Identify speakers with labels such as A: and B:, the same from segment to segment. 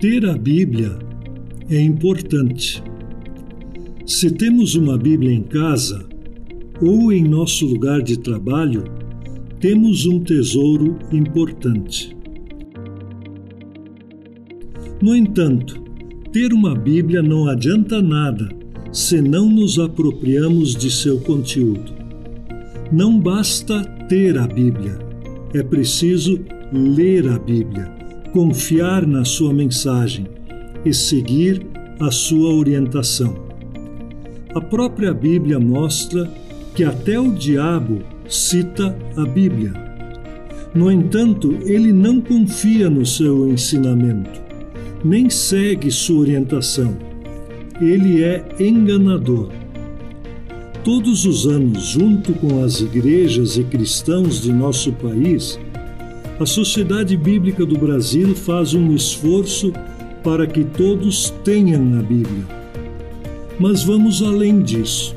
A: Ter a Bíblia é importante. Se temos uma Bíblia em casa ou em nosso lugar de trabalho, temos um tesouro importante. No entanto, ter uma Bíblia não adianta nada se não nos apropriamos de seu conteúdo. Não basta ter a Bíblia, é preciso ler a Bíblia, confiar na sua mensagem e seguir a sua orientação. A própria Bíblia mostra que até o diabo cita a Bíblia. No entanto, ele não confia no seu ensinamento, nem segue sua orientação. Ele é enganador. Todos os anos, junto com as igrejas e cristãos de nosso país, a Sociedade Bíblica do Brasil faz um esforço para que todos tenham a Bíblia. Mas vamos além disso.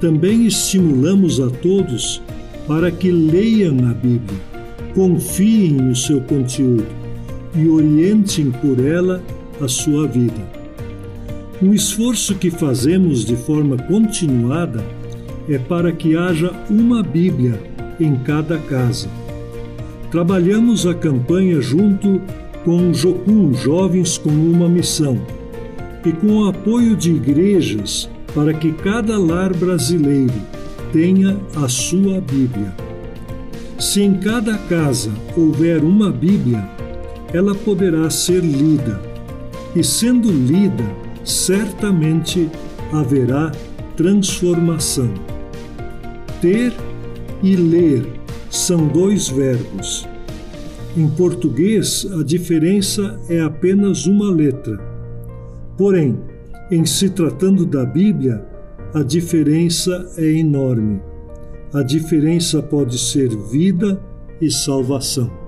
A: Também estimulamos a todos para que leiam a Bíblia, confiem no seu conteúdo e orientem por ela a sua vida. O esforço que fazemos de forma continuada é para que haja uma Bíblia em cada casa. Trabalhamos a campanha junto com Jocum Jovens com uma Missão e com o apoio de igrejas para que cada lar brasileiro tenha a sua Bíblia. Se em cada casa houver uma Bíblia, ela poderá ser lida, e sendo lida, certamente haverá transformação. Ter e ler são dois verbos. Em português, a diferença é apenas uma letra. Porém, em se tratando da Bíblia, a diferença é enorme. A diferença pode ser vida e salvação.